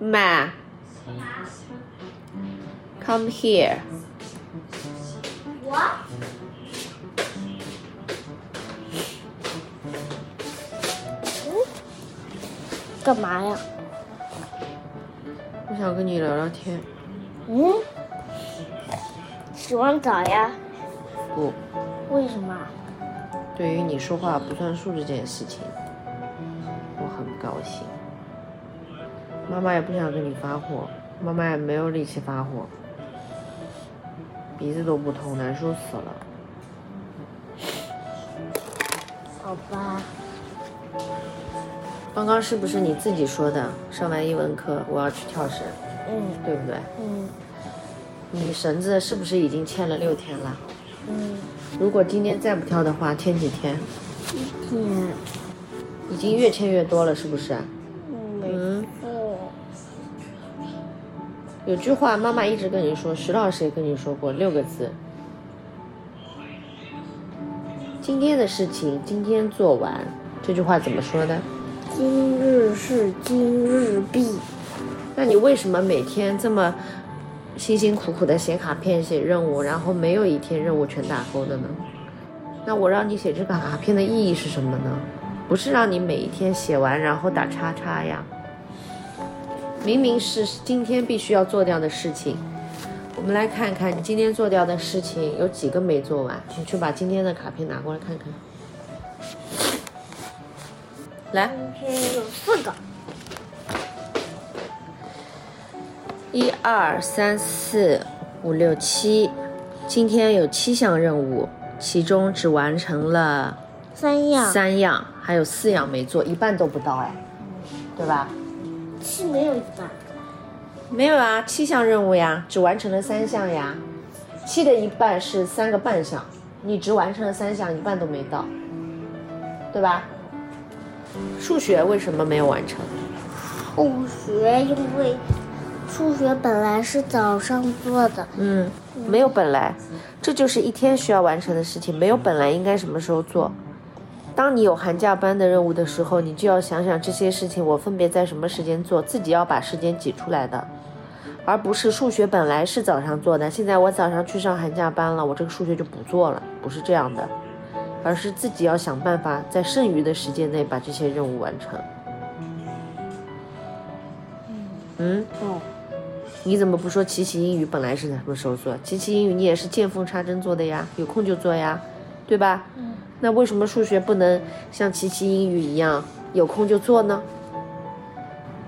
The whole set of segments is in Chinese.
Ma, come here. What? 干嘛呀？我想跟你聊聊天。嗯？洗完澡呀？不，为什么？对于你说话不算数这件事情，我很不高兴。妈妈也不想跟你发火，妈妈也没有力气发火，鼻子都不通，难受死了。好吧。刚刚是不是你自己说的？上完英文课我要去跳绳，嗯对不对？嗯你绳子是不是已经牵了六天了？嗯，如果今天再不跳的话，牵几天？一天。已经越牵越多了，是不是？有句话妈妈一直跟你说，徐老师也跟你说过六个字：今天的事情今天做完。这句话怎么说的？今日事今日毕。那你为什么每天这么辛辛苦苦的写卡片、写任务，然后没有一天任务全打勾的呢？那我让你写这个卡片的意义是什么呢？不是让你每一天写完然后打叉叉呀。明明是今天必须要做掉的事情，我们来看看你今天做掉的事情有几个没做完。你去把今天的卡片拿过来看看。来，今天有四个。一二三四五六七，今天有七项任务，其中只完成了三样。三样，还有四样没做，一半都不到哎，对吧？七没有一半。没有啊，七项任务呀，只完成了三项呀，七的一半是三个半项，你只完成了三项，一半都没到，对吧？数学为什么没有完成？数学因为数学本来是早上做的，嗯，没有本来，这就是一天需要完成的事情。没有本来应该什么时候做？当你有寒假班的任务的时候，你就要想想这些事情我分别在什么时间做，自己要把时间挤出来的，而不是数学本来是早上做的，现在我早上去上寒假班了，我这个数学就不做了，不是这样的，而是自己要想办法在剩余的时间内把这些任务完成。嗯。哦，你怎么不说琪琪英语本来是在什么时候做？琪琪英语你也是见缝插针做的呀，有空就做呀，对吧？嗯。那为什么数学不能像琪琪英语一样有空就做呢？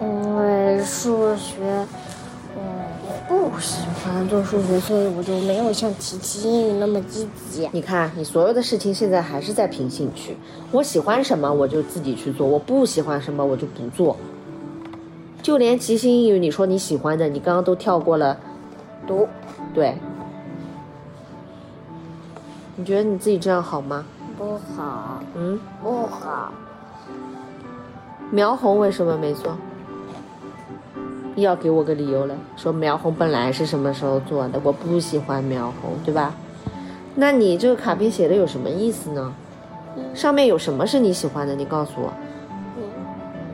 因为数学，嗯，我不喜欢做数学，所以我就没有像琪琪英语那么积极。你看，你所有的事情现在还是在凭兴趣。我喜欢什么我就自己去做，我不喜欢什么我就不做。就连即兴英语，你说你喜欢的，你刚刚都跳过了读对。你觉得你自己这样好吗？不好，嗯，不好，苗红为什么没做？要给我个理由了，说苗红本来是什么时候做的，我不喜欢苗红，对吧？那你这个卡片写的有什么意思呢？上面有什么是你喜欢的？你告诉我。嗯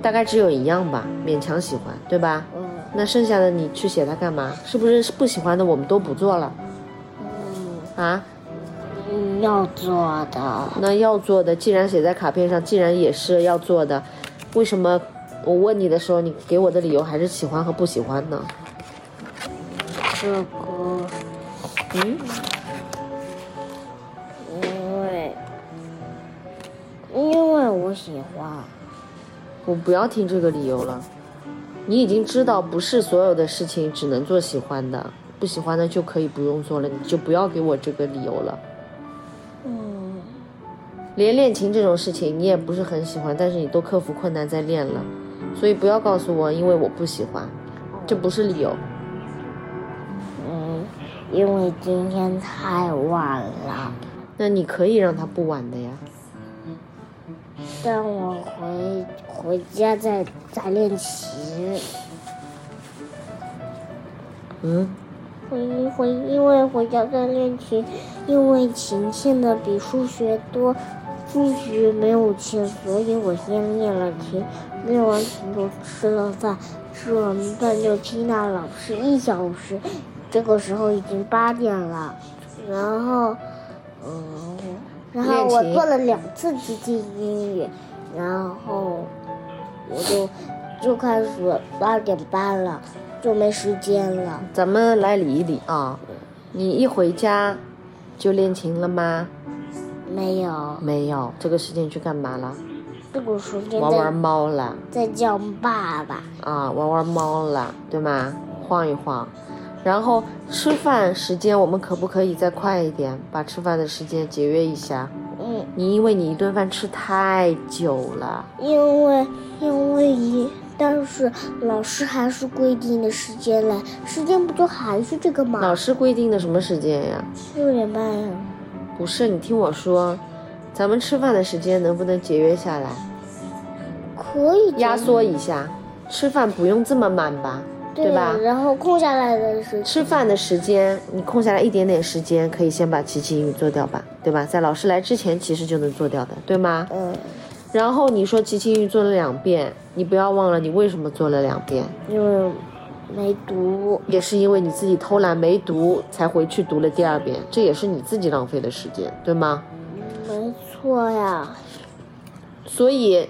大概只有一样吧，勉强喜欢，对吧？嗯那剩下的你去写它干嘛？是不是不喜欢的我们都不做了嗯啊？嗯，要做的。那要做的，既然写在卡片上，既然也是要做的，为什么我问你的时候，你给我的理由还是喜欢和不喜欢呢？这个，嗯，因为，因为我喜欢。我不要听这个理由了。你已经知道，不是所有的事情只能做喜欢的，不喜欢的就可以不用做了，你就不要给我这个理由了。嗯，连练琴这种事情，你也不是很喜欢，但是你都克服困难在练了，所以不要告诉我，因为我不喜欢，这不是理由。嗯，因为今天太晚了，那你可以让他不晚的呀。但我回回家再再练琴。嗯，回回，因为回家再练琴，因为琴欠的比数学多，数学没有钱，所以我先练了琴，练完琴就吃了饭，吃完饭就听到老师一小时。这个时候已经八点了，然后，嗯，然后我做了两次机器英语，然后我就就开始八点半了，就没时间了。咱们来理一理啊，你一回家就练琴了吗？没有，没有。这个时间去干嘛了？这个时间玩玩猫了，在叫爸爸。啊，玩玩猫了，对吗？晃一晃。然后吃饭时间，我们可不可以再快一点，把吃饭的时间节约一下？嗯，你因为你一顿饭吃太久了。因为因为一，但是老师还是规定的时间嘞，时间不就还是这个吗？老师规定的什么时间呀？六点半呀。不是，你听我说，咱们吃饭的时间能不能节约下来？可以压缩一下，吃饭不用这么满吧？对吧？然后空下来的是吃饭的时间，你空下来一点点时间，可以先把奇奇英语做掉吧，对吧？在老师来之前，其实就能做掉的，对吗？嗯。然后你说奇奇英语做了两遍，你不要忘了你为什么做了两遍？因为没读。也是因为你自己偷懒没读，才回去读了第二遍，这也是你自己浪费的时间，对吗？没错呀。所以。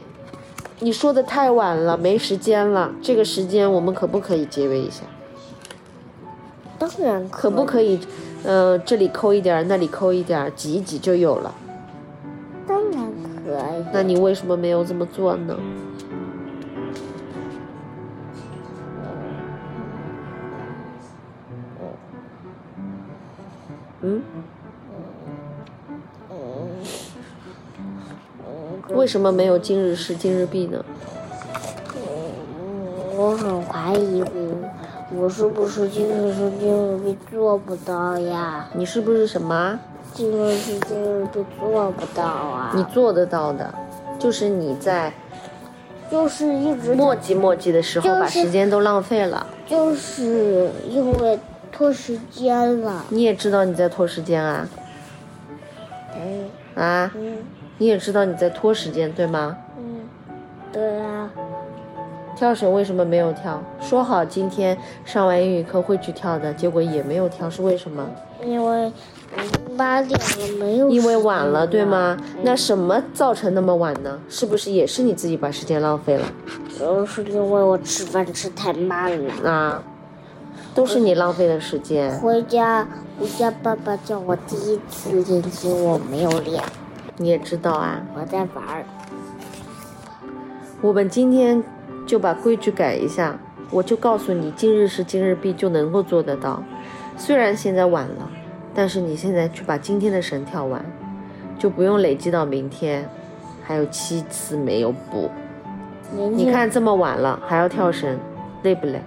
你说的太晚了，没时间了。这个时间我们可不可以节约一下？当然可不可以？呃，这里抠一点，那里抠一点，挤一挤就有了。当然可以。那你为什么没有这么做呢？嗯？为什么没有今日事今日毕呢？我很怀疑我，我是不是今日事今日毕做不到呀？你是不是什么？今日事今日毕做不到啊？你做得到的，就是你在，就是一直磨叽磨叽的时候把时间都浪费了。就是因为拖时间了。你也知道你在拖时间啊？嗯。啊？嗯。你也知道你在拖时间，对吗？嗯，对啊。跳绳为什么没有跳？说好今天上完英语课会去跳的，结果也没有跳，是为什么？因为八点了没有。因为晚了，对吗？那什么造成那么晚呢？是不是也是你自己把时间浪费了？都是因为我吃饭吃太慢了。啊，都是你浪费的时间。回家，回家，爸爸叫我第一次练琴，我没有练。你也知道啊，我在玩儿。我们今天就把规矩改一下，我就告诉你，今日事今日毕就能够做得到。虽然现在晚了，但是你现在去把今天的绳跳完，就不用累积到明天。还有七次没有补，你看这么晚了还要跳绳，累不累？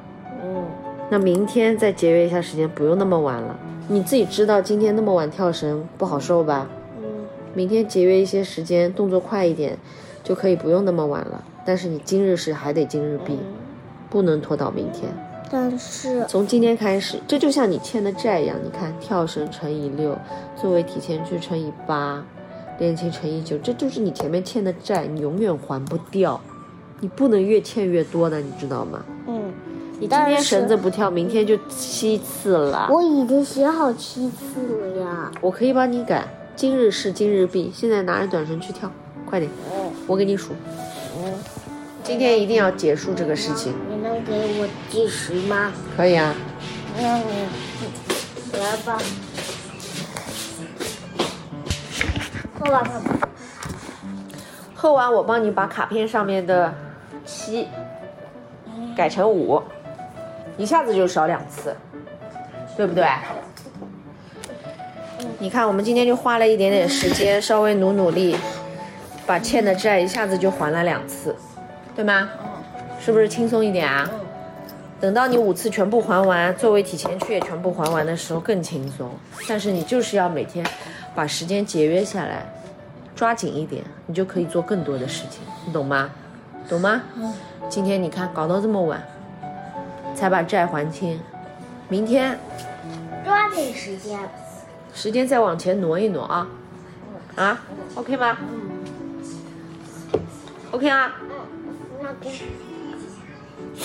嗯。那明天再节约一下时间，不用那么晚了。你自己知道今天那么晚跳绳不好受吧？明天节约一些时间，动作快一点，就可以不用那么晚了。但是你今日事还得今日毕，不能拖到明天。但是从今天开始，这就像你欠的债一样。你看，跳绳乘以六，作为提前去乘以八，练琴乘以九，这就是你前面欠的债，你永远还不掉。你不能越欠越多的，你知道吗？嗯。你今天绳子不跳，明天就七次了。我已经写好七次了呀。我可以帮你改。今日事今日毕，现在拿着短绳去跳，快点！我给你数。嗯，今天一定要结束这个事情。你能给我计时吗？可以啊。那你来吧。喝完吧。喝完，我帮你把卡片上面的七改成五，一下子就少两次，对不对？你看，我们今天就花了一点点时间，稍微努努力，把欠的债一下子就还了两次，对吗？是不是轻松一点啊？等到你五次全部还完，作为提前去也全部还完的时候更轻松。但是你就是要每天把时间节约下来，抓紧一点，你就可以做更多的事情，你懂吗？懂吗？今天你看搞到这么晚，才把债还清，明天抓紧时间。时间再往前挪一挪啊，啊，OK 吗？嗯。OK 啊？嗯，那边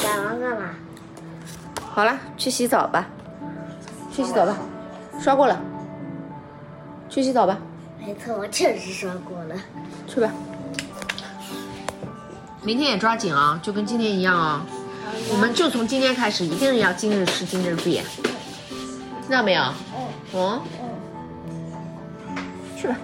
改完干嘛？好了，去洗澡吧，去洗澡吧，刷过了，去洗澡吧，没错，我确实刷过了。去吧。明天也抓紧啊，就跟今天一样啊、我们就从今天开始，一定要今日事今日毕，听到没有？嗯嗯，嗯。去吧。